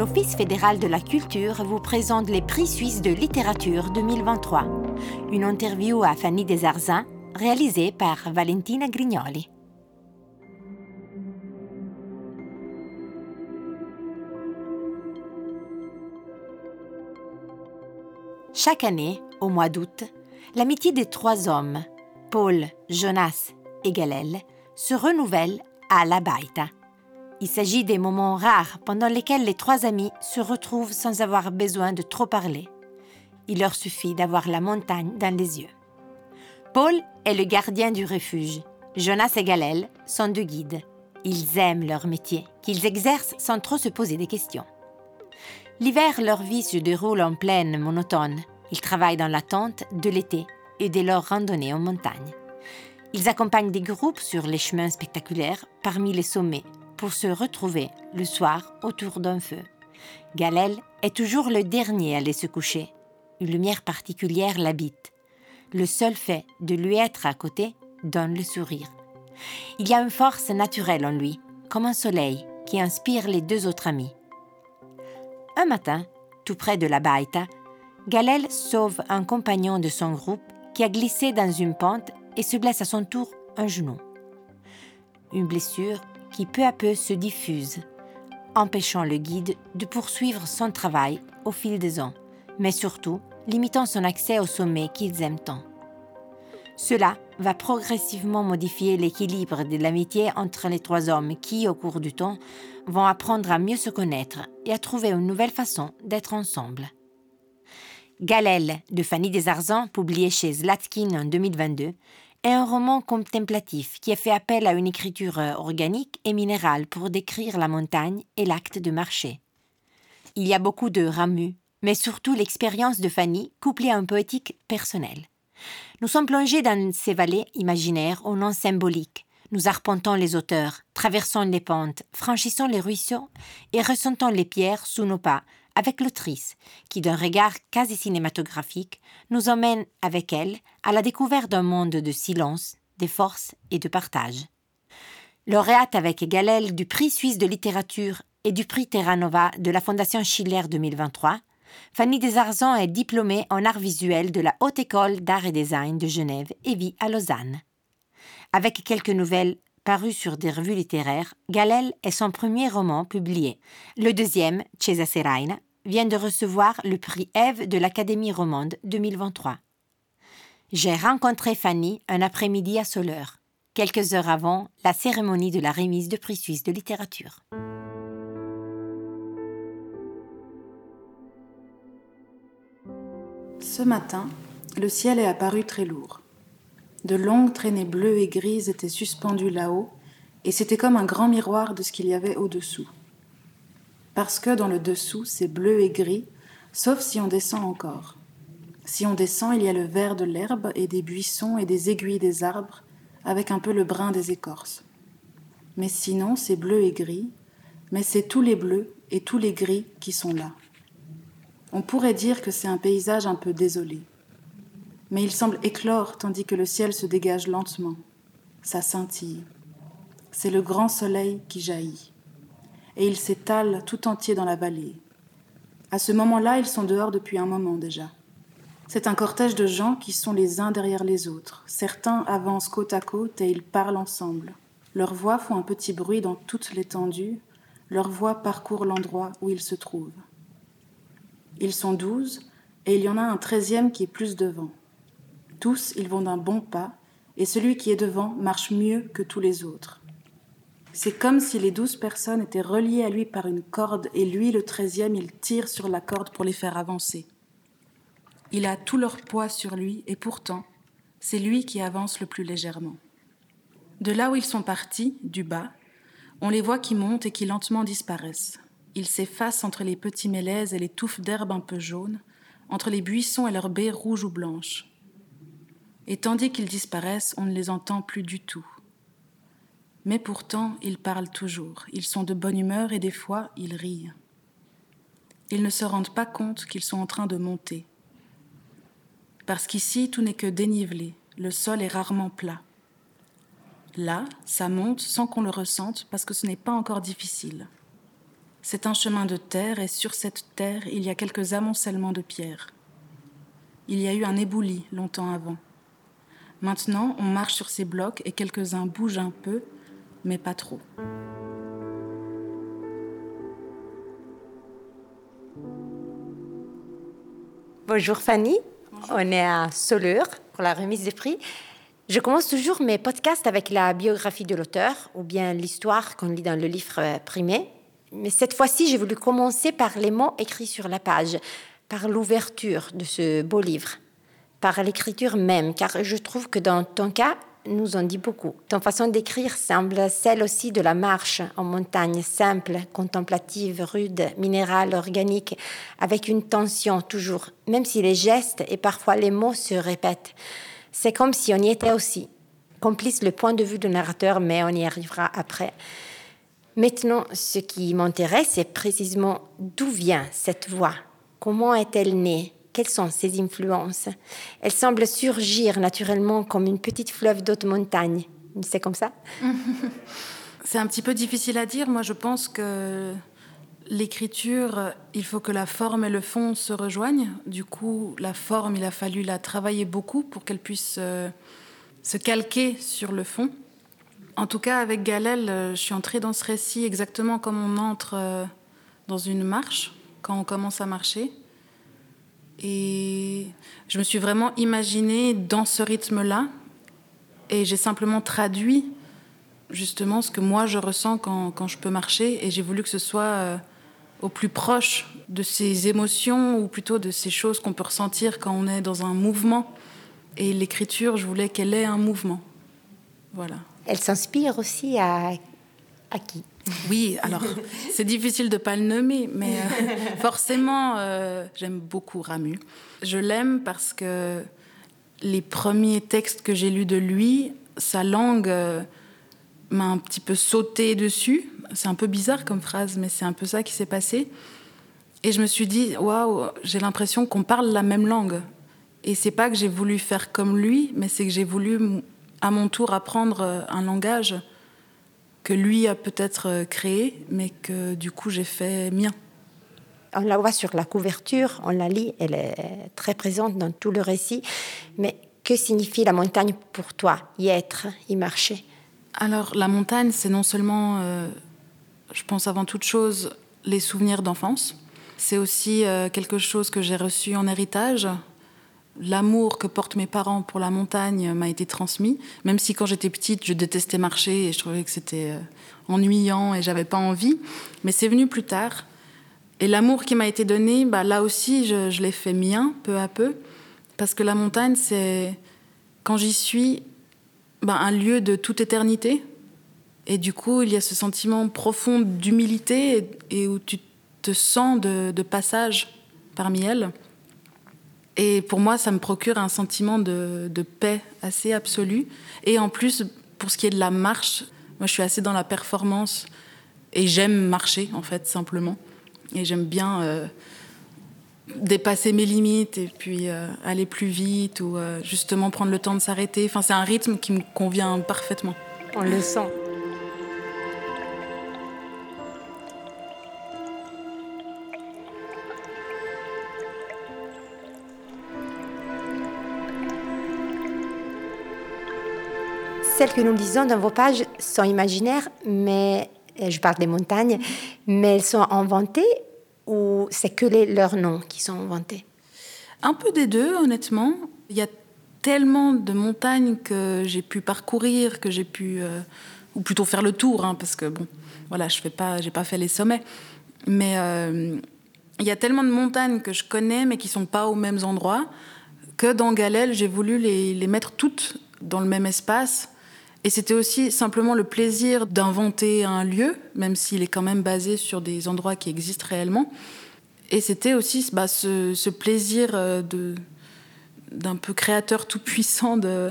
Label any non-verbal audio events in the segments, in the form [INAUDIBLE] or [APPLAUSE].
l'Office fédéral de la culture vous présente les prix suisses de littérature 2023. Une interview à Fanny Desarzins, réalisée par Valentina Grignoli. Chaque année, au mois d'août, l'amitié des trois hommes, Paul, Jonas et Galel, se renouvelle à La Baïta. Il s'agit des moments rares pendant lesquels les trois amis se retrouvent sans avoir besoin de trop parler. Il leur suffit d'avoir la montagne dans les yeux. Paul est le gardien du refuge. Jonas et Galel sont deux guides. Ils aiment leur métier, qu'ils exercent sans trop se poser des questions. L'hiver, leur vie se déroule en plaine monotone. Ils travaillent dans la tente de l'été et de leur randonnée en montagne. Ils accompagnent des groupes sur les chemins spectaculaires parmi les sommets pour se retrouver le soir autour d'un feu. Galel est toujours le dernier à aller se coucher. Une lumière particulière l'habite. Le seul fait de lui être à côté donne le sourire. Il y a une force naturelle en lui, comme un soleil qui inspire les deux autres amis. Un matin, tout près de la Baïta, Galel sauve un compagnon de son groupe qui a glissé dans une pente et se blesse à son tour un genou. Une blessure qui peu à peu se diffuse, empêchant le guide de poursuivre son travail au fil des ans, mais surtout limitant son accès au sommet qu'ils aiment tant. Cela va progressivement modifier l'équilibre de l'amitié entre les trois hommes qui, au cours du temps, vont apprendre à mieux se connaître et à trouver une nouvelle façon d'être ensemble. Galel de Fanny Desarzans, publié chez Zlatkin en 2022, est un roman contemplatif qui a fait appel à une écriture euh, organique et minérale pour décrire la montagne et l'acte de marcher. Il y a beaucoup de ramus, mais surtout l'expérience de Fanny couplée à un poétique personnel. Nous sommes plongés dans ces vallées imaginaires au nom symbolique. Nous arpentons les auteurs, traversons les pentes, franchissons les ruisseaux et ressentons les pierres sous nos pas avec l'autrice, qui d'un regard quasi cinématographique nous emmène avec elle à la découverte d'un monde de silence, de force et de partage. Lauréate avec Galel du prix suisse de littérature et du prix Terra Nova de la Fondation Schiller 2023, Fanny Desarzans est diplômée en art visuel de la Haute École d'Art et Design de Genève et vit à Lausanne. Avec quelques nouvelles parues sur des revues littéraires, Galel est son premier roman publié. Le deuxième, Cesa vient de recevoir le prix Ève de l'Académie romande 2023. J'ai rencontré Fanny un après-midi à Soleure, quelques heures avant la cérémonie de la remise de prix suisse de littérature. Ce matin, le ciel est apparu très lourd. De longues traînées bleues et grises étaient suspendues là-haut, et c'était comme un grand miroir de ce qu'il y avait au-dessous parce que dans le dessous, c'est bleu et gris, sauf si on descend encore. Si on descend, il y a le vert de l'herbe et des buissons et des aiguilles des arbres, avec un peu le brun des écorces. Mais sinon, c'est bleu et gris, mais c'est tous les bleus et tous les gris qui sont là. On pourrait dire que c'est un paysage un peu désolé. Mais il semble éclore tandis que le ciel se dégage lentement. Ça scintille. C'est le grand soleil qui jaillit et il s'étale tout entier dans la vallée. À ce moment-là, ils sont dehors depuis un moment déjà. C'est un cortège de gens qui sont les uns derrière les autres. Certains avancent côte à côte et ils parlent ensemble. Leurs voix font un petit bruit dans toute l'étendue. Leurs voix parcourent l'endroit où ils se trouvent. Ils sont douze et il y en a un treizième qui est plus devant. Tous, ils vont d'un bon pas et celui qui est devant marche mieux que tous les autres. C'est comme si les douze personnes étaient reliées à lui par une corde et lui, le treizième, il tire sur la corde pour les faire avancer. Il a tout leur poids sur lui et pourtant, c'est lui qui avance le plus légèrement. De là où ils sont partis, du bas, on les voit qui montent et qui lentement disparaissent. Ils s'effacent entre les petits mélèzes et les touffes d'herbe un peu jaunes, entre les buissons et leurs baies rouges ou blanches. Et tandis qu'ils disparaissent, on ne les entend plus du tout. Mais pourtant, ils parlent toujours, ils sont de bonne humeur et des fois, ils rient. Ils ne se rendent pas compte qu'ils sont en train de monter. Parce qu'ici, tout n'est que dénivelé, le sol est rarement plat. Là, ça monte sans qu'on le ressente parce que ce n'est pas encore difficile. C'est un chemin de terre et sur cette terre, il y a quelques amoncellements de pierres. Il y a eu un éboulis longtemps avant. Maintenant, on marche sur ces blocs et quelques-uns bougent un peu, mais pas trop. Bonjour Fanny, on est à Soleur pour la remise des prix. Je commence toujours mes podcasts avec la biographie de l'auteur ou bien l'histoire qu'on lit dans le livre primé. Mais cette fois-ci, j'ai voulu commencer par les mots écrits sur la page, par l'ouverture de ce beau livre, par l'écriture même, car je trouve que dans ton cas, nous en dit beaucoup. Ton façon d'écrire semble celle aussi de la marche en montagne, simple, contemplative, rude, minérale, organique, avec une tension toujours, même si les gestes et parfois les mots se répètent. C'est comme si on y était aussi. Complice le point de vue du narrateur, mais on y arrivera après. Maintenant, ce qui m'intéresse, c'est précisément d'où vient cette voix. Comment est-elle née? Quelles sont ses influences Elle semble surgir naturellement comme une petite fleuve d'autres montagnes. C'est comme ça [LAUGHS] C'est un petit peu difficile à dire. Moi, je pense que l'écriture, il faut que la forme et le fond se rejoignent. Du coup, la forme, il a fallu la travailler beaucoup pour qu'elle puisse euh, se calquer sur le fond. En tout cas, avec Galel, euh, je suis entrée dans ce récit exactement comme on entre euh, dans une marche, quand on commence à marcher. Et je me suis vraiment imaginée dans ce rythme-là. Et j'ai simplement traduit justement ce que moi je ressens quand, quand je peux marcher. Et j'ai voulu que ce soit euh, au plus proche de ces émotions, ou plutôt de ces choses qu'on peut ressentir quand on est dans un mouvement. Et l'écriture, je voulais qu'elle ait un mouvement. Voilà. Elle s'inspire aussi à, à qui? Oui, alors [LAUGHS] c'est difficile de pas le nommer, mais euh, [LAUGHS] forcément, euh, j'aime beaucoup Ramu. Je l'aime parce que les premiers textes que j'ai lus de lui, sa langue euh, m'a un petit peu sauté dessus. C'est un peu bizarre comme phrase, mais c'est un peu ça qui s'est passé. Et je me suis dit, waouh, j'ai l'impression qu'on parle la même langue. Et c'est pas que j'ai voulu faire comme lui, mais c'est que j'ai voulu à mon tour apprendre un langage que lui a peut-être euh, créé, mais que du coup j'ai fait mien. On la voit sur la couverture, on la lit, elle est très présente dans tout le récit. Mais que signifie la montagne pour toi Y être, y marcher? Alors la montagne, c'est non seulement, euh, je pense avant toute chose, les souvenirs d'enfance. C'est aussi quelque chose que j'ai reçu en héritage, l'amour que portent mes parents pour la montagne m'a été transmis, même si quand j'étais petite, je détestais marcher et je trouvais que c'était euh, ennuyant et j'avais pas envie. Mais c'est venu plus tard. Et l'amour qui m'a été donné, bah, là aussi, je, l'ai fait mien, peu à peu. Parce que la montagne, c'est, quand j'y suis, bah, un lieu de toute éternité. Et du coup, il y a ce sentiment profond d'humilité et, où tu te sens de, de passage parmi elles. Et pour moi, ça me procure un sentiment de, paix assez absolu. Et en plus, pour ce qui est de la marche, moi, je suis assez dans la performance et j'aime marcher, en fait, simplement. Et j'aime bien euh, dépasser mes limites et puis euh, aller plus vite ou euh, justement prendre le temps de s'arrêter. Enfin, c'est un rythme qui me convient parfaitement. On le sent. Celles que nous lisons dans vos pages sont imaginaires, mais je parle des montagnes, mais elles sont inventées ou c'est que les, leurs noms qui sont inventés? Un peu des deux, honnêtement. Il y a tellement de montagnes que j'ai pu parcourir, que j'ai pu, euh, ou plutôt faire le tour, hein, parce que bon, voilà, je fais pas, j'ai pas fait les sommets, mais euh, il y a tellement de montagnes que je connais, mais qui sont pas aux mêmes endroits, que dans Galel, j'ai voulu les mettre toutes dans le même espace et c'était aussi simplement le plaisir d'inventer un lieu, même s'il est quand même basé sur des endroits qui existent réellement. Et c'était aussi bah, ce, plaisir euh, d'un peu créateur tout-puissant de,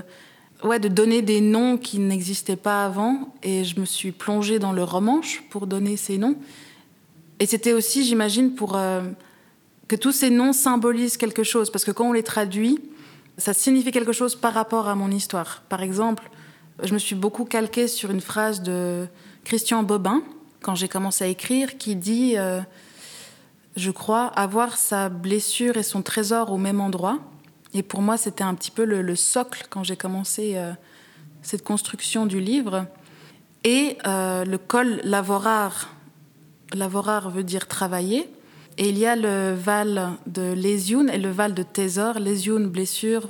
ouais, de donner des noms qui n'existaient pas avant. Et je me suis plongée dans le romanche pour donner ces noms. Et c'était aussi, j'imagine, pour euh, que tous ces noms symbolisent quelque chose. Parce que quand on les traduit, ça signifie quelque chose par rapport à mon histoire. Par exemple, je me suis beaucoup calquée sur une phrase de Christian Bobin, quand j'ai commencé à écrire, qui dit, euh, je crois, avoir sa blessure et son trésor au même endroit. Et pour moi, c'était un petit peu le, socle quand j'ai commencé euh, cette construction du livre. Et euh, le col lavorar, lavorar veut dire travailler. Et il y a le val de Lésioun et le val de Thésor. Lésioun, blessure,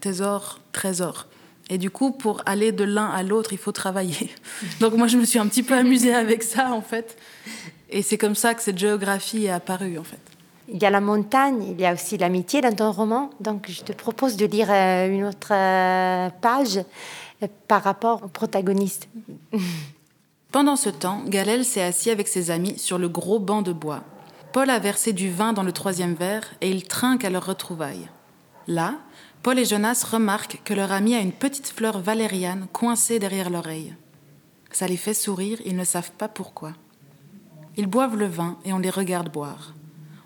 Thésor, trésor. Et du coup, pour aller de l'un à l'autre, il faut travailler. [LAUGHS] Donc moi, je me suis un petit peu amusée avec ça, en fait. Et c'est comme ça que cette géographie est apparue, en fait. Il y a la montagne, il y a aussi l'amitié dans ton roman. Donc je te propose de lire euh, une autre euh, page euh, par rapport au protagoniste. [LAUGHS] Pendant ce temps, Galel s'est assis avec ses amis sur le gros banc de bois. Paul a versé du vin dans le troisième verre et ils trinquent à leur retrouvaille. Là, Paul et Jonas remarquent que leur ami a une petite fleur valériane coincée derrière l'oreille. Ça les fait sourire, ils ne savent pas pourquoi. Ils boivent le vin et on les regarde boire.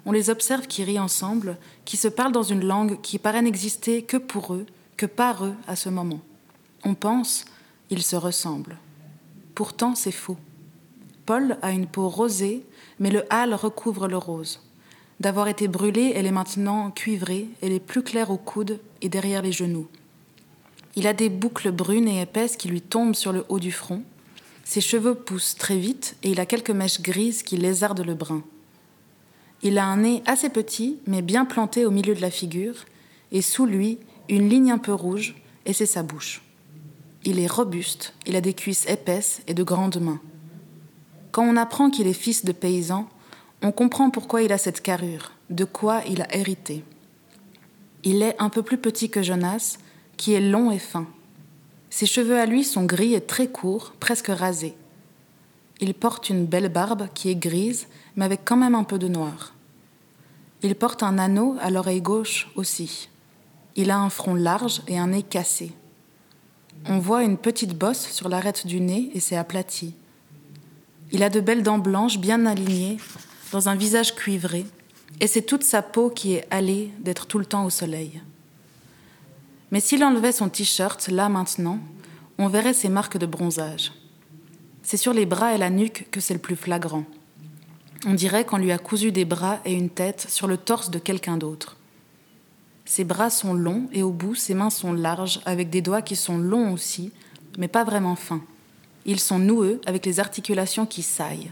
On les observe qui rient ensemble, qui se parlent dans une langue qui paraît n'exister que pour eux, que par eux à ce moment. On pense, ils se ressemblent. Pourtant, c'est faux. Paul a une peau rosée, mais le hâle recouvre le rose. D'avoir été brûlée, elle est maintenant cuivrée, elle est plus claire au coude et derrière les genoux. Il a des boucles brunes et épaisses qui lui tombent sur le haut du front. Ses cheveux poussent très vite et il a quelques mèches grises qui lézardent le brun. Il a un nez assez petit, mais bien planté au milieu de la figure, et sous lui, une ligne un peu rouge, et c'est sa bouche. Il est robuste, il a des cuisses épaisses et de grandes mains. Quand on apprend qu'il est fils de paysan, on comprend pourquoi il a cette carrure, de quoi il a hérité. Il est un peu plus petit que Jonas, qui est long et fin. Ses cheveux à lui sont gris et très courts, presque rasés. Il porte une belle barbe qui est grise, mais avec quand même un peu de noir. Il porte un anneau à l'oreille gauche aussi. Il a un front large et un nez cassé. On voit une petite bosse sur l'arête du nez et c'est aplati. Il a de belles dents blanches bien alignées, dans un visage cuivré, et c'est toute sa peau qui est allée d'être tout le temps au soleil. Mais s'il enlevait son t-shirt, là maintenant, on verrait ses marques de bronzage. C'est sur les bras et la nuque que c'est le plus flagrant. On dirait qu'on lui a cousu des bras et une tête sur le torse de quelqu'un d'autre. Ses bras sont longs et au bout, ses mains sont larges, avec des doigts qui sont longs aussi, mais pas vraiment fins. Ils sont noueux, avec les articulations qui saillent.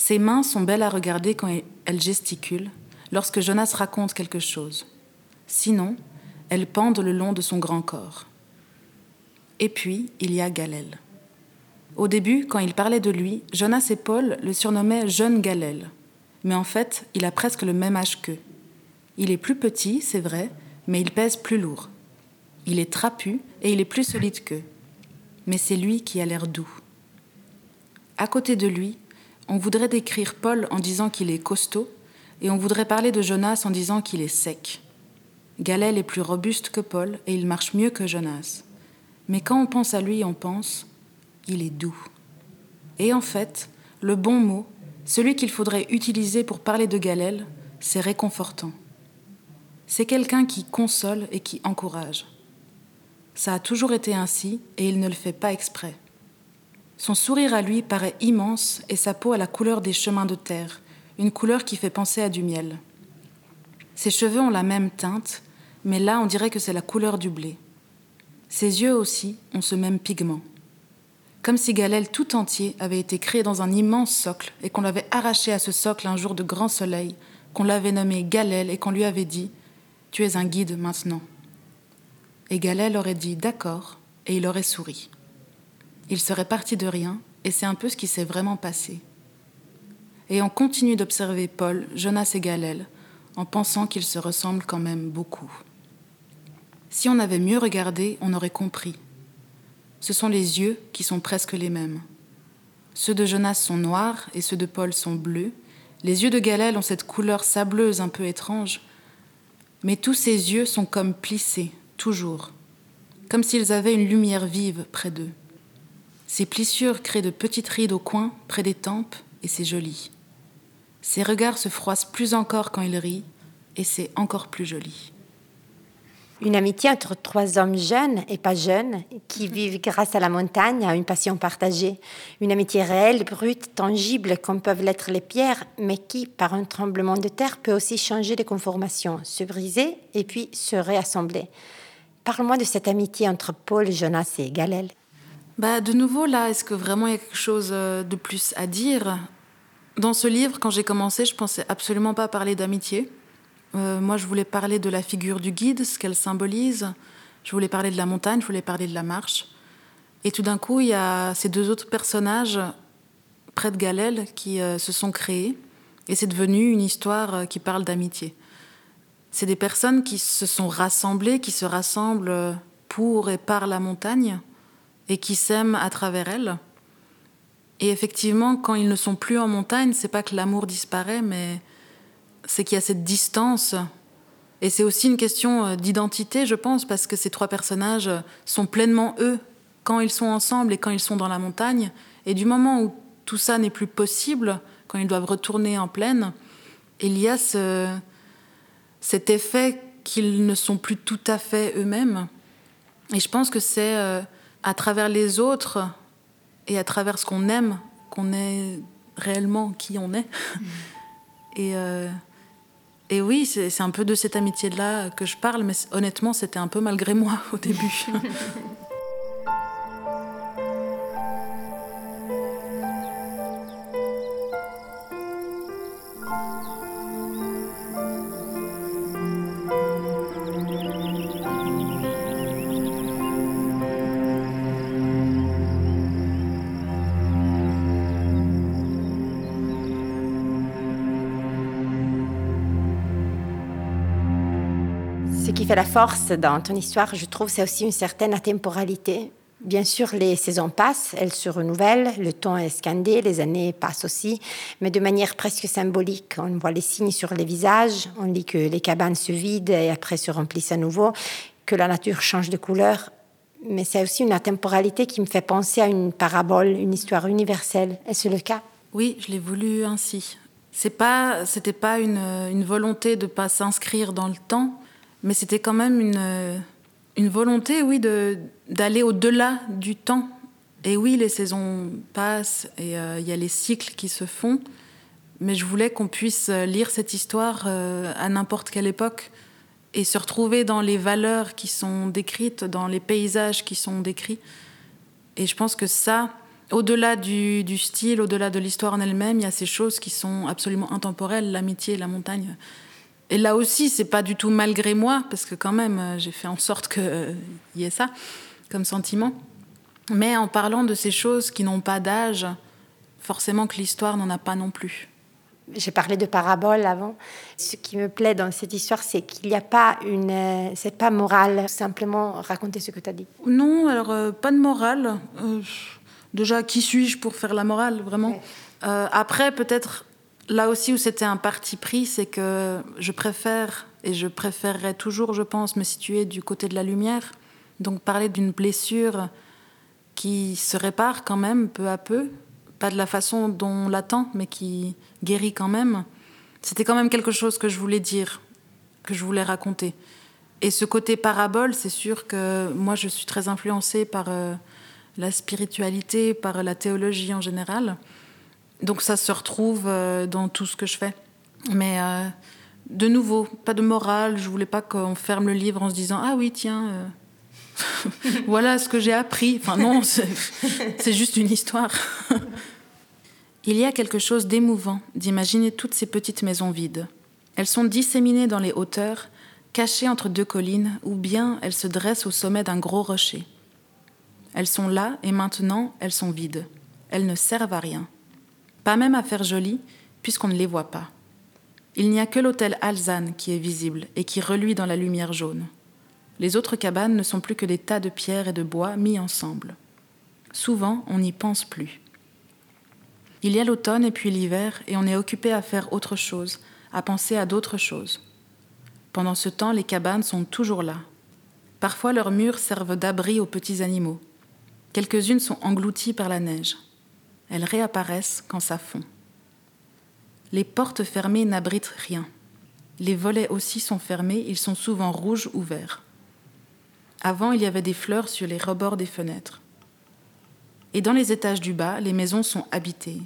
Ses mains sont belles à regarder quand elles gesticulent, lorsque Jonas raconte quelque chose. Sinon, elles pendent le long de son grand corps. Et puis, il y a Galel. Au début, quand il parlait de lui, Jonas et Paul le surnommaient Jeune Galel. Mais en fait, il a presque le même âge qu'eux. Il est plus petit, c'est vrai, mais il pèse plus lourd. Il est trapu et il est plus solide qu'eux. Mais c'est lui qui a l'air doux. À côté de lui, on voudrait décrire Paul en disant qu'il est costaud, et on voudrait parler de Jonas en disant qu'il est sec. Galel est plus robuste que Paul, et il marche mieux que Jonas. Mais quand on pense à lui, on pense il est doux. Et en fait, le bon mot, celui qu'il faudrait utiliser pour parler de Galel, c'est réconfortant. C'est quelqu'un qui console et qui encourage. Ça a toujours été ainsi et il ne le fait pas exprès. Son sourire à lui paraît immense et sa peau a la couleur des chemins de terre, une couleur qui fait penser à du miel. Ses cheveux ont la même teinte, mais là on dirait que c'est la couleur du blé. Ses yeux aussi ont ce même pigment. Comme si Galel tout entier avait été créé dans un immense socle et qu'on l'avait arraché à ce socle un jour de grand soleil, qu'on l'avait nommé Galel et qu'on lui avait dit Tu es un guide maintenant. Et Galel aurait dit D'accord, et il aurait souri. Il serait parti de rien, et c'est un peu ce qui s'est vraiment passé. Et on continue d'observer Paul, Jonas et Galel, en pensant qu'ils se ressemblent quand même beaucoup. Si on avait mieux regardé, on aurait compris. Ce sont les yeux qui sont presque les mêmes. Ceux de Jonas sont noirs et ceux de Paul sont bleus. Les yeux de Galel ont cette couleur sableuse un peu étrange. Mais tous ces yeux sont comme plissés, toujours, comme s'ils avaient une lumière vive près d'eux. Ces plissures créent de petites rides au coin, près des tempes, et c'est joli. Ses regards se froissent plus encore quand il rit, et c'est encore plus joli. Une amitié entre trois hommes jeunes et pas jeunes qui Mhm. vivent grâce à la montagne, à une passion partagée. Une amitié réelle, brute, tangible, comme peuvent l'être les pierres, mais qui, par un tremblement de terre, peut aussi changer de conformation, se briser et puis se réassembler. Parle-moi de cette amitié entre Paul, Jonas et Galel. Bah, de nouveau, là, est-ce que vraiment il y a quelque chose euh, de plus à dire? Dans ce livre, quand j'ai commencé, je pensais absolument pas parler d'amitié. Euh, moi, je voulais parler de la figure du guide, ce qu'elle symbolise. Je voulais parler de la montagne, je voulais parler de la marche. Et tout d'un coup, il y a ces deux autres personnages près de Galel qui euh, se sont créés. Et c'est devenu une histoire qui parle d'amitié. C'est des personnes qui se sont rassemblées, qui se rassemblent pour et par la montagne et qui s'aiment à travers elle. Et effectivement, quand ils ne sont plus en montagne, c'est pas que l'amour disparaît, mais c'est qu'il y a cette distance. Et c'est aussi une question euh, d'identité, je pense, parce que ces trois personnages euh, sont pleinement eux quand ils sont ensemble et quand ils sont dans la montagne. Et du moment où tout ça n'est plus possible, quand ils doivent retourner en plaine, il y a ce, cet effet qu'ils ne sont plus tout à fait eux-mêmes. Et je pense que c'est euh, à travers les autres et à travers ce qu'on aime qu'on est réellement qui on est. Et, euh, et oui, c'est un peu de cette amitié-là que je parle, mais honnêtement, c'était un peu malgré moi au début. [LAUGHS] Ce qui fait la force dans ton histoire, je trouve, c'est aussi une certaine atemporalité. Bien sûr, les saisons passent, elles se renouvellent, le temps est scandé, les années passent aussi, mais de manière presque symbolique. On voit les signes sur les visages, on lit que les cabanes se vident et après se remplissent à nouveau, que la nature change de couleur. Mais c'est aussi une atemporalité qui me fait penser à une parabole, une histoire universelle. Est-ce le cas? Oui, je l'ai voulu ainsi. C'est pas, pas une, une volonté de pas s'inscrire dans le temps, mais c'était quand même une, une volonté, oui, d'aller au-delà du temps. Et oui, les saisons passent et euh, il y a les cycles qui se font, mais je voulais qu'on puisse lire cette histoire euh, à n'importe quelle époque et se retrouver dans les valeurs qui sont décrites, dans les paysages qui sont décrits. Et je pense que ça, au-delà du, du style, au-delà de l'histoire en elle-même, il y a ces choses qui sont absolument intemporelles, l'amitié, la montagne. Et là aussi, c'est pas du tout malgré moi, parce que quand même, euh, j'ai fait en sorte qu'il y ait ça comme sentiment. Mais en parlant de ces choses qui n'ont pas d'âge, forcément que l'histoire n'en a pas non plus. J'ai parlé de parabole avant. Ce qui me plaît dans cette histoire, c'est qu'il n'y a pas une. euh, c'est pas moral, simplement raconter ce que tu as dit. Non, alors euh, pas de morale. Euh, déjà, qui suis-je pour faire la morale, vraiment? Ouais. Euh, Après, peut-être là aussi où c'était un parti pris, c'est que je préfère, et je préférerais toujours, je pense, me situer du côté de la lumière. Donc parler d'une blessure qui se répare quand même peu à peu, pas de la façon dont on l'attend, mais qui guérit quand même. C'était quand même quelque chose que je voulais dire, que je voulais raconter. Et ce côté parabole, c'est sûr que moi, je suis très influencée par euh, la spiritualité, par la théologie en général. Donc ça se retrouve euh, dans tout ce que je fais. Mais euh, de nouveau, pas de morale. Je voulais pas qu'on ferme le livre en se disant ah oui tiens, euh, [LAUGHS] voilà ce que j'ai appris. Enfin non, [LAUGHS] c'est c'est juste une histoire. [LAUGHS] Il y a quelque chose d'émouvant d'imaginer toutes ces petites maisons vides. Elles sont disséminées dans les hauteurs, cachées entre deux collines, ou bien elles se dressent au sommet d'un gros rocher. Elles sont là et maintenant elles sont vides. Elles ne servent à rien. Pas même à faire joli, puisqu'on ne les voit pas. Il n'y a que l'hôtel Alzane qui est visible et qui reluit dans la lumière jaune. Les autres cabanes ne sont plus que des tas de pierres et de bois mis ensemble. Souvent, on n'y pense plus. Il y a l'automne et puis l'hiver, et on est occupé à faire autre chose, à penser à d'autres choses. Pendant ce temps, les cabanes sont toujours là. Parfois, leurs murs servent d'abri aux petits animaux. Quelques-unes sont englouties par la neige. Elles réapparaissent quand ça fond. Les portes fermées n'abritent rien. Les volets aussi sont fermés, ils sont souvent rouges ou verts. Avant, il y avait des fleurs sur les rebords des fenêtres. Et dans les étages du bas, les maisons sont habitées.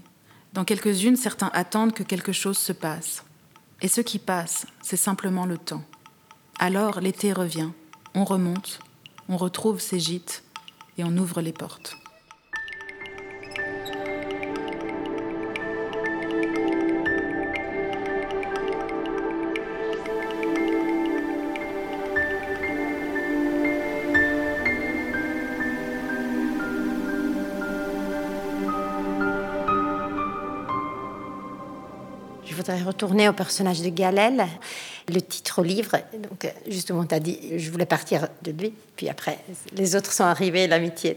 Dans quelques-unes, certains attendent que quelque chose se passe. Et ce qui passe, c'est simplement le temps. Alors l'été revient, on remonte, on retrouve ses gîtes et on ouvre les portes. Voudrais retourner au personnage de Galel. Le titre au livre, donc justement, tu as dit, je voulais partir de lui, puis après, les autres sont arrivés, l'amitié.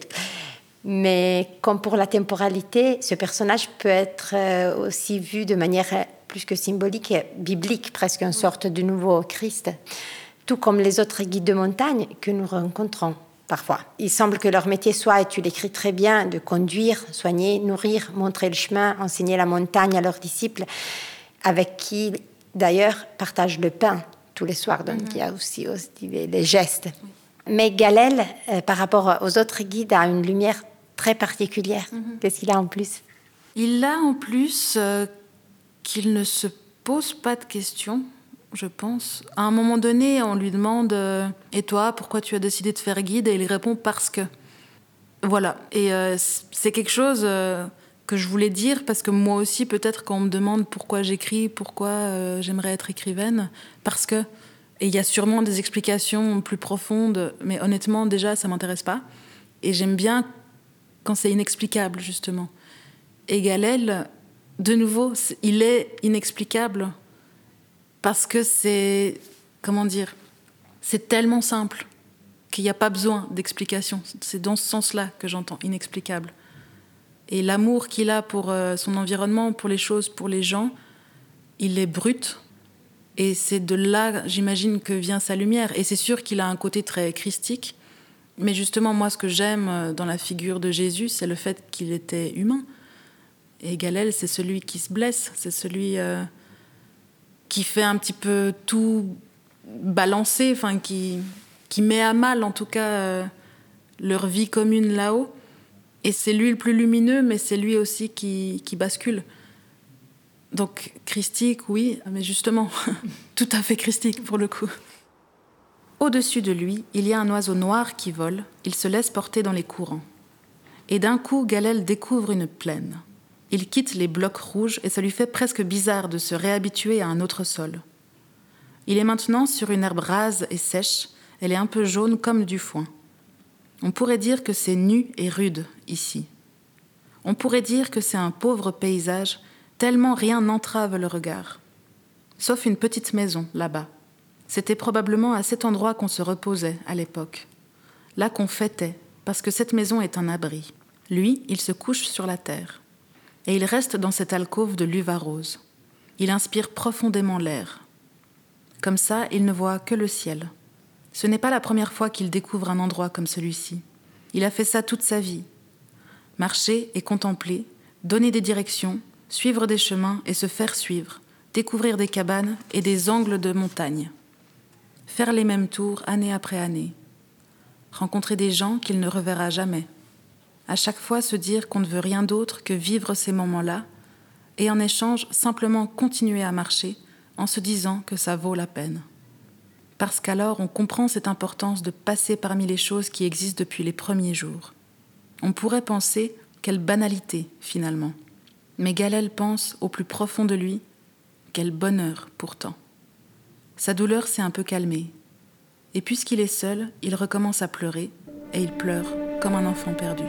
Mais comme pour la temporalité, ce personnage peut être euh, aussi vu de manière plus que symbolique biblique, presque une sorte de nouveau Christ, tout comme les autres guides de montagne que nous rencontrons parfois. Il semble que leur métier soit, et tu l'écris très bien, de conduire, soigner, nourrir, montrer le chemin, enseigner la montagne à leurs disciples avec qui d'ailleurs partage le pain tous les soirs, donc mhm. il y a aussi, aussi des, gestes. Mais Galel, euh, par rapport aux autres guides, a une lumière très particulière. Mhm. Qu'est-ce qu'il a en plus? Il a en plus euh, qu'il ne se pose pas de questions, je pense. À un moment donné, on lui demande euh, Et toi, pourquoi tu as décidé de faire guide? Et il répond Parce que. Voilà. Et c'est quelque chose que je voulais dire parce que moi aussi peut-être quand on me demande pourquoi j'écris, pourquoi euh, j'aimerais être écrivaine, parce que et il y a sûrement des explications plus profondes, mais honnêtement déjà ça m'intéresse pas et j'aime bien quand c'est inexplicable justement. Et Galel, de nouveau, il est inexplicable parce que c'est comment dire, c'est tellement simple qu'il n'y a pas besoin d'explication. C'est dans ce sens-là que j'entends inexplicable et l'amour qu'il a pour euh, son environnement, pour les choses, pour les gens, il est brut. Et c'est de là, j'imagine, que vient sa lumière. Et c'est sûr qu'il a un côté très christique. Mais justement, moi, ce que j'aime euh, dans la figure de Jésus, c'est le fait qu'il était humain. Et Galel, c'est celui qui se blesse, c'est celui euh, qui fait un petit peu tout balancer, enfin, qui, qui met à mal, en tout cas, leur vie commune là-haut. Et c'est lui le plus lumineux, mais c'est lui aussi qui, bascule. Donc christique, oui, mais justement, [LAUGHS] tout à fait christique pour le coup. Au-dessus de lui, il y a un oiseau noir qui vole, il se laisse porter dans les courants. Et d'un coup, Galel découvre une plaine. Il quitte les blocs rouges et ça lui fait presque bizarre de se réhabituer à un autre sol. Il est maintenant sur une herbe rase et sèche, elle est un peu jaune comme du foin. On pourrait dire que c'est nu et rude ici. On pourrait dire que c'est un pauvre paysage, tellement rien n'entrave le regard. Sauf une petite maison là-bas. C'était probablement à cet endroit qu'on se reposait à l'époque. Là qu'on fêtait, parce que cette maison est un abri. Lui, il se couche sur la terre. Et il reste dans cette alcôve de l'uva rose. Il inspire profondément l'air. Comme ça, il ne voit que le ciel. Ce n'est pas la première fois qu'il découvre un endroit comme celui-ci. Il a fait ça toute sa vie. Marcher et contempler, donner des directions, suivre des chemins et se faire suivre, découvrir des cabanes et des angles de montagne. Faire les mêmes tours année après année. Rencontrer des gens qu'il ne reverra jamais. À chaque fois se dire qu'on ne veut rien d'autre que vivre ces moments-là et en échange simplement continuer à marcher en se disant que ça vaut la peine parce qu'alors on comprend cette importance de passer parmi les choses qui existent depuis les premiers jours. On pourrait penser quelle banalité finalement. Mais Galel pense au plus profond de lui, quel bonheur pourtant. Sa douleur s'est un peu calmée, et puisqu'il est seul, il recommence à pleurer, et il pleure comme un enfant perdu.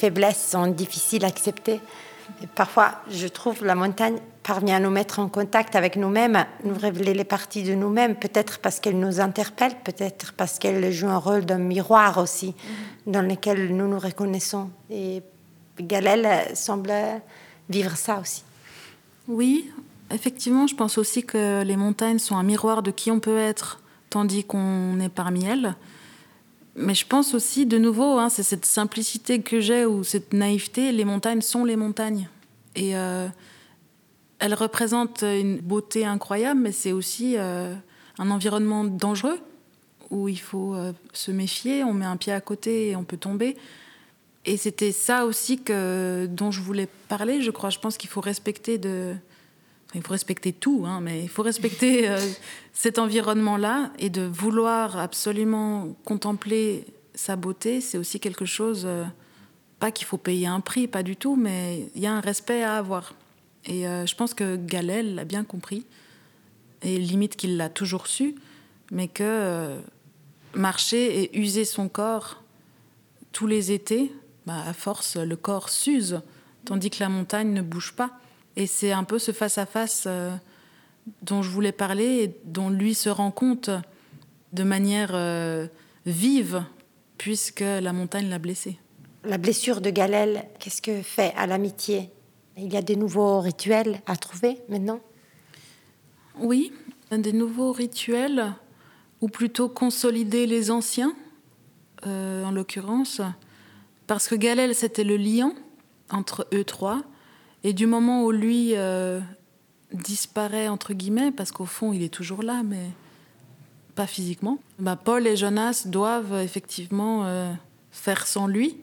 Faiblesses sont difficiles à accepter. parfois, je trouve la montagne parvient à nous mettre en contact avec nous-mêmes, nous révéler les parties de nous-mêmes, peut-être parce qu'elle nous interpelle, peut-être parce qu'elle joue un rôle d'un miroir aussi, mhm. dans lequel nous nous reconnaissons. Et Galel semble vivre ça aussi. Oui, effectivement, je pense aussi que les montagnes sont un miroir de qui on peut être, tandis qu'on est parmi elles. Mais je pense aussi, de nouveau, hein, c'est cette simplicité que j'ai ou cette naïveté, les montagnes sont les montagnes. Et euh, elles représentent une beauté incroyable, mais c'est aussi euh, un environnement dangereux où il faut euh, se méfier, on met un pied à côté et on peut tomber. Et c'était ça aussi que, dont je voulais parler, je crois. Je pense qu'il faut respecter de... il faut respecter tout, hein, mais il faut respecter euh, cet environnement-là et de vouloir absolument contempler sa beauté, c'est aussi quelque chose, euh, pas qu'il faut payer un prix, pas du tout, mais il y a un respect à avoir. Et je pense que Galel l'a bien compris, et limite qu'il l'a toujours su, mais que marcher et user son corps tous les étés, bah, à force, le corps s'use, tandis que la montagne ne bouge pas. Et c'est un peu ce face-à-face euh, dont je voulais parler et dont lui se rend compte de manière euh, vive, puisque la montagne l'a blessé. La blessure de Galel, qu'est-ce que fait à l'amitié? Il y a des nouveaux rituels à trouver maintenant? Oui, des nouveaux rituels ou plutôt consolider les anciens, euh, en l'occurrence, parce que Galel, c'était le lion entre eux trois, et du moment où lui euh, disparaît, entre guillemets, parce qu'au fond, il est toujours là, mais pas physiquement, bah, Paul et Jonas doivent effectivement euh, faire sans lui.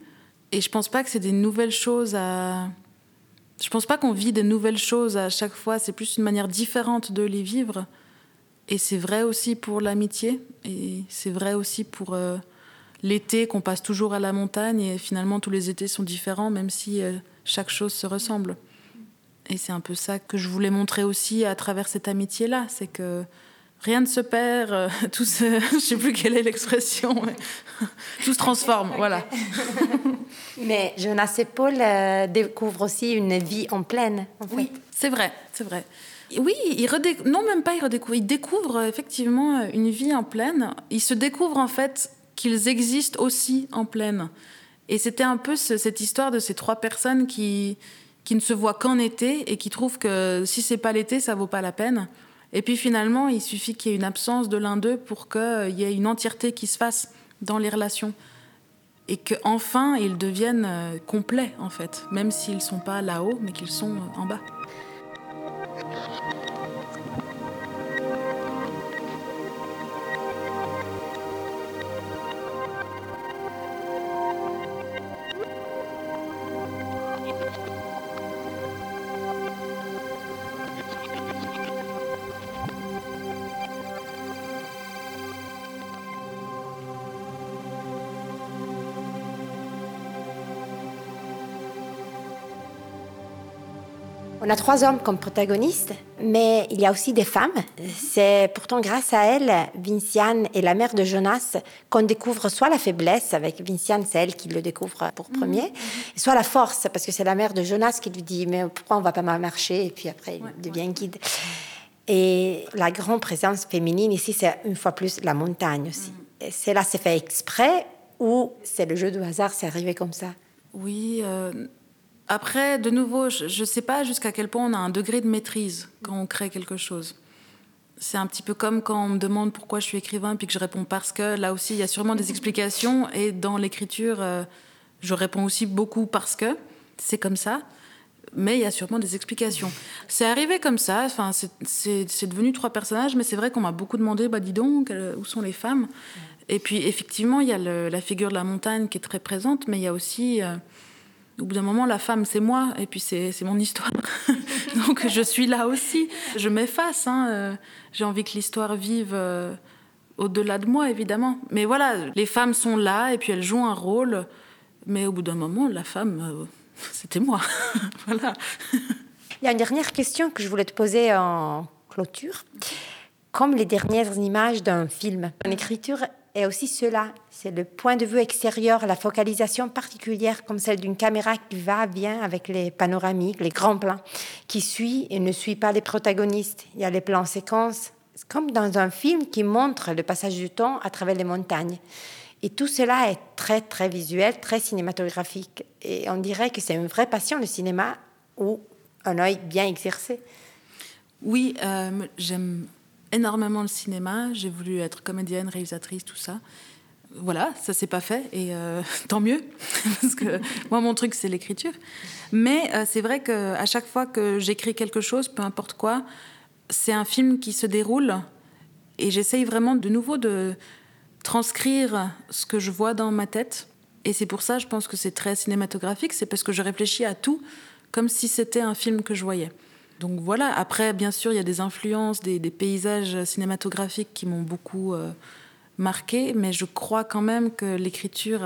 Et je pense pas que c'est des nouvelles choses à. Je pense pas qu'on vit des nouvelles choses à chaque fois, c'est plus une manière différente de les vivre. Et c'est vrai aussi pour l'amitié, et c'est vrai aussi pour euh, l'été qu'on passe toujours à la montagne, et finalement tous les étés sont différents, même si chaque chose se ressemble. Et c'est un peu ça que je voulais montrer aussi à travers cette amitié-là, c'est que rien ne se perd, euh, [LAUGHS] tout se... [LAUGHS] je sais plus quelle est l'expression, [LAUGHS] tout se transforme, voilà. mais Jonas et Paul découvrent aussi une vie en pleine. En fait. Oui, c'est vrai, c'est vrai. Oui, il non même pas il redécouvre, il découvre effectivement une vie en pleine. Il se découvre en fait qu'ils existent aussi en pleine. Et c'était un peu cette histoire de ces trois personnes qui, qui ne se voient qu'en été et qui trouvent que si c'est pas l'été, ça vaut pas la peine. Et puis finalement, il suffit qu'il y ait une absence de l'un d'eux pour qu'il y ait une entièreté qui se fasse dans les relations. Et qu'enfin, ils deviennent euh, complets, en fait, même s'ils ne sont pas là-haut, mais qu'ils sont en bas. On a trois hommes comme protagonistes, mais il y a aussi des femmes. C'est pourtant grâce à elles, Vinciane et la mère de Jonas, qu'on découvre soit la faiblesse, avec Vinciane, c'est elle qui le découvre pour mhm. premier, soit la force, parce que c'est la mère de Jonas qui lui dit Mais pourquoi on va pas marcher? Et puis après, il devient guide. Et la grande présence féminine ici, c'est une fois plus la montagne aussi. Mhm. C'est là, c'est fait exprès ou c'est le jeu du hasard, c'est arrivé comme ça? Oui. Euh après, de nouveau, je ne sais pas jusqu'à quel point on a un degré de maîtrise quand on crée quelque chose. C'est un petit peu comme quand on me demande pourquoi je suis écrivain, puis que je réponds parce que. Là aussi, il y a sûrement des explications. Et dans l'écriture, euh, je réponds aussi beaucoup parce que. C'est comme ça. Mais il y a sûrement des explications. C'est arrivé comme ça. Enfin, c'est devenu trois personnages, mais c'est vrai qu'on m'a beaucoup demandé, bah dis donc, euh, où sont les femmes? Et puis effectivement, il y a la figure de la montagne qui est très présente, mais il y a aussi euh, au bout d'un moment, la femme, c'est moi, et puis c'est mon histoire. [LAUGHS] Donc je suis là aussi. Je m'efface. Hein. Euh, j'ai envie que l'histoire vive euh, au-delà de moi, évidemment. Mais voilà, les femmes sont là, et puis elles jouent un rôle. Mais au bout d'un moment, la femme, euh, c'était moi. [LAUGHS] voilà. Il y a une dernière question que je voulais te poser en clôture. Comme les dernières images d'un film, en écriture et aussi cela. C'est le point de vue extérieur, la focalisation particulière comme celle d'une caméra qui va, vient avec les panoramiques, les grands plans, qui suit et ne suit pas les protagonistes. Il y a les plans séquences, comme dans un film qui montre le passage du temps à travers les montagnes. Et tout cela est très, très visuel, très cinématographique. Et on dirait que c'est une vraie passion, le cinéma, ou un œil bien exercé. Oui, euh, j'aime énormément le cinéma. J'ai voulu être comédienne, réalisatrice, tout ça. Voilà, ça s'est pas fait et euh, [LAUGHS] tant mieux [LAUGHS] parce que moi mon truc c'est l'écriture. Mais euh, c'est vrai que à chaque fois que j'écris quelque chose, peu importe quoi, c'est un film qui se déroule et j'essaye vraiment de nouveau de transcrire ce que je vois dans ma tête. Et c'est pour ça, je pense que c'est très cinématographique, c'est parce que je réfléchis à tout comme si c'était un film que je voyais. Donc voilà, après, bien sûr, il y a des influences, des, paysages cinématographiques qui m'ont beaucoup euh, marqué, mais je crois quand même que l'écriture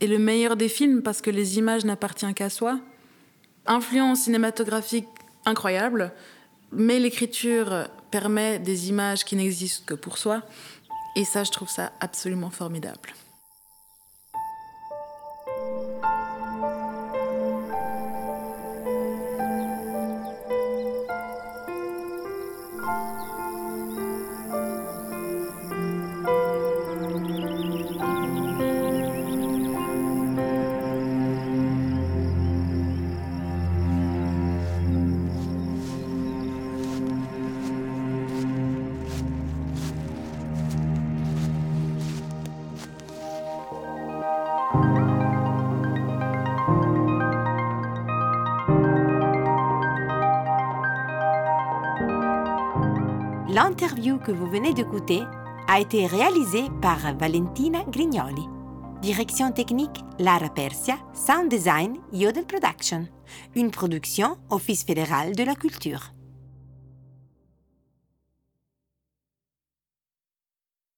est le meilleur des films parce que les images n'appartiennent qu'à soi. Influence cinématographique incroyable, mais l'écriture permet des images qui n'existent que pour soi. Et ça, je trouve ça absolument formidable. Que vous venez d'écouter a été réalisée par Valentina Grignoli. Direction technique Lara Persia, sound design Yodel Production, une production Office fédéral de la culture.